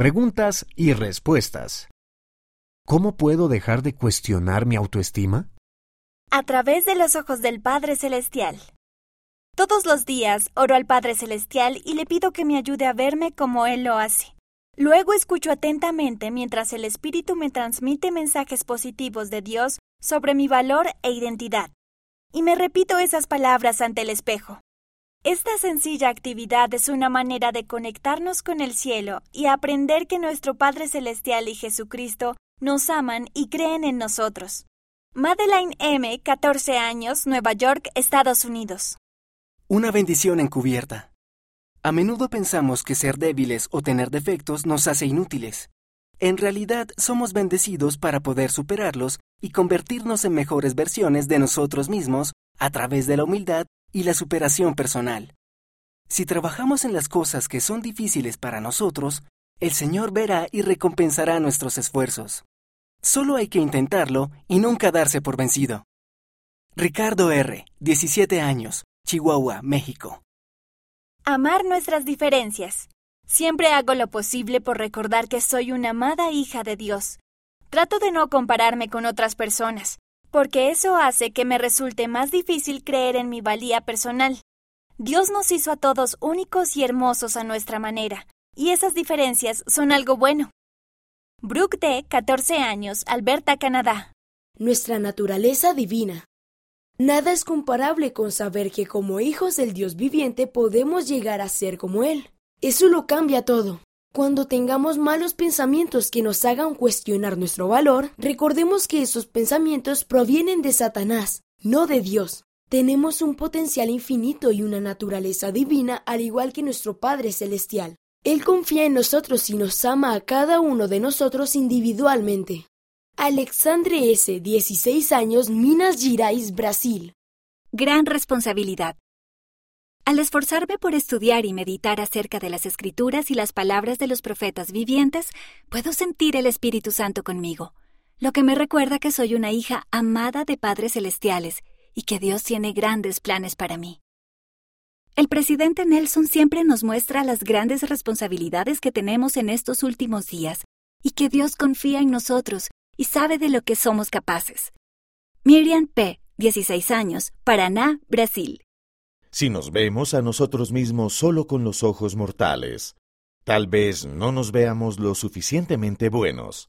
Preguntas y respuestas. ¿Cómo puedo dejar de cuestionar mi autoestima? A través de los ojos del Padre Celestial. Todos los días oro al Padre Celestial y le pido que me ayude a verme como Él lo hace. Luego escucho atentamente mientras el Espíritu me transmite mensajes positivos de Dios sobre mi valor e identidad. Y me repito esas palabras ante el espejo. Esta sencilla actividad es una manera de conectarnos con el cielo y aprender que nuestro Padre Celestial y Jesucristo nos aman y creen en nosotros. Madeline M., 14 años, Nueva York, Estados Unidos. Una bendición encubierta. A menudo pensamos que ser débiles o tener defectos nos hace inútiles. En realidad somos bendecidos para poder superarlos y convertirnos en mejores versiones de nosotros mismos a través de la humildad y la superación personal. Si trabajamos en las cosas que son difíciles para nosotros, el Señor verá y recompensará nuestros esfuerzos. Solo hay que intentarlo y nunca darse por vencido. Ricardo R., 17 años, Chihuahua, México. Amar nuestras diferencias. Siempre hago lo posible por recordar que soy una amada hija de Dios. Trato de no compararme con otras personas, porque eso hace que me resulte más difícil creer en mi valía personal. Dios nos hizo a todos únicos y hermosos a nuestra manera, y esas diferencias son algo bueno. Brooke D., 14 años, Alberta, Canadá. Nuestra naturaleza divina. Nada es comparable con saber que como hijos del Dios viviente podemos llegar a ser como Él. Eso lo cambia todo. Cuando tengamos malos pensamientos que nos hagan cuestionar nuestro valor, recordemos que esos pensamientos provienen de Satanás, no de Dios. Tenemos un potencial infinito y una naturaleza divina al igual que nuestro Padre Celestial. Él confía en nosotros y nos ama a cada uno de nosotros individualmente. Alexandre S., 16 años, Minas Gerais, Brasil. Gran responsabilidad. Al esforzarme por estudiar y meditar acerca de las escrituras y las palabras de los profetas vivientes, puedo sentir el Espíritu Santo conmigo, lo que me recuerda que soy una hija amada de padres celestiales y que Dios tiene grandes planes para mí. El presidente Nelson siempre nos muestra las grandes responsabilidades que tenemos en estos últimos días y que Dios confía en nosotros y sabe de lo que somos capaces. Miriam P., 16 años, Paraná, Brasil. Si nos vemos a nosotros mismos solo con los ojos mortales, tal vez no nos veamos lo suficientemente buenos.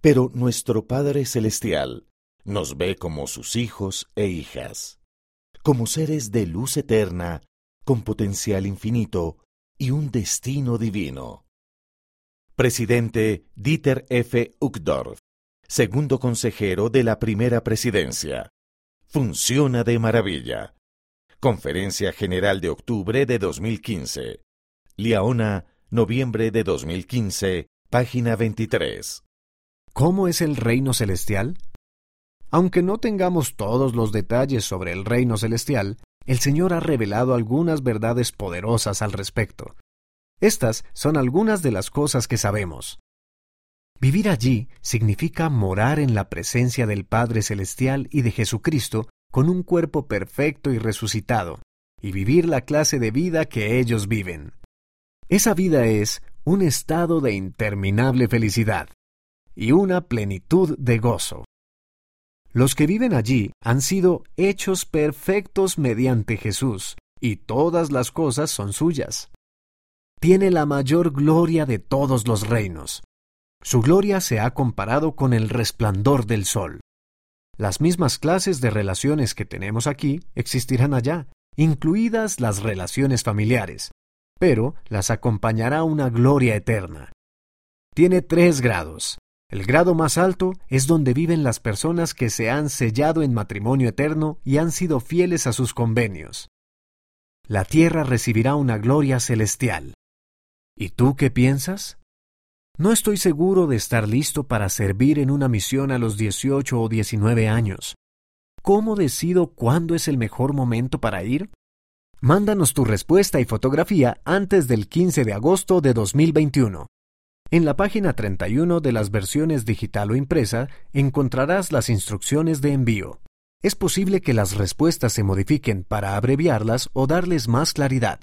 Pero nuestro Padre Celestial nos ve como sus hijos e hijas, como seres de luz eterna, con potencial infinito y un destino divino. Presidente Dieter F. Uchtdorf, segundo consejero de la primera presidencia. Funciona de maravilla. Conferencia General de octubre de 2015. Liaona, noviembre de 2015, página 23. ¿Cómo es el reino celestial? Aunque no tengamos todos los detalles sobre el reino celestial, el Señor ha revelado algunas verdades poderosas al respecto. Estas son algunas de las cosas que sabemos. Vivir allí significa morar en la presencia del Padre Celestial y de Jesucristo con un cuerpo perfecto y resucitado, y vivir la clase de vida que ellos viven. Esa vida es un estado de interminable felicidad y una plenitud de gozo. Los que viven allí han sido hechos perfectos mediante Jesús, y todas las cosas son suyas tiene la mayor gloria de todos los reinos. Su gloria se ha comparado con el resplandor del sol. Las mismas clases de relaciones que tenemos aquí existirán allá, incluidas las relaciones familiares, pero las acompañará una gloria eterna. Tiene tres grados. El grado más alto es donde viven las personas que se han sellado en matrimonio eterno y han sido fieles a sus convenios. La tierra recibirá una gloria celestial. ¿Y tú qué piensas? No estoy seguro de estar listo para servir en una misión a los 18 o 19 años. ¿Cómo decido cuándo es el mejor momento para ir? Mándanos tu respuesta y fotografía antes del 15 de agosto de 2021. En la página 31 de las versiones digital o impresa encontrarás las instrucciones de envío. Es posible que las respuestas se modifiquen para abreviarlas o darles más claridad.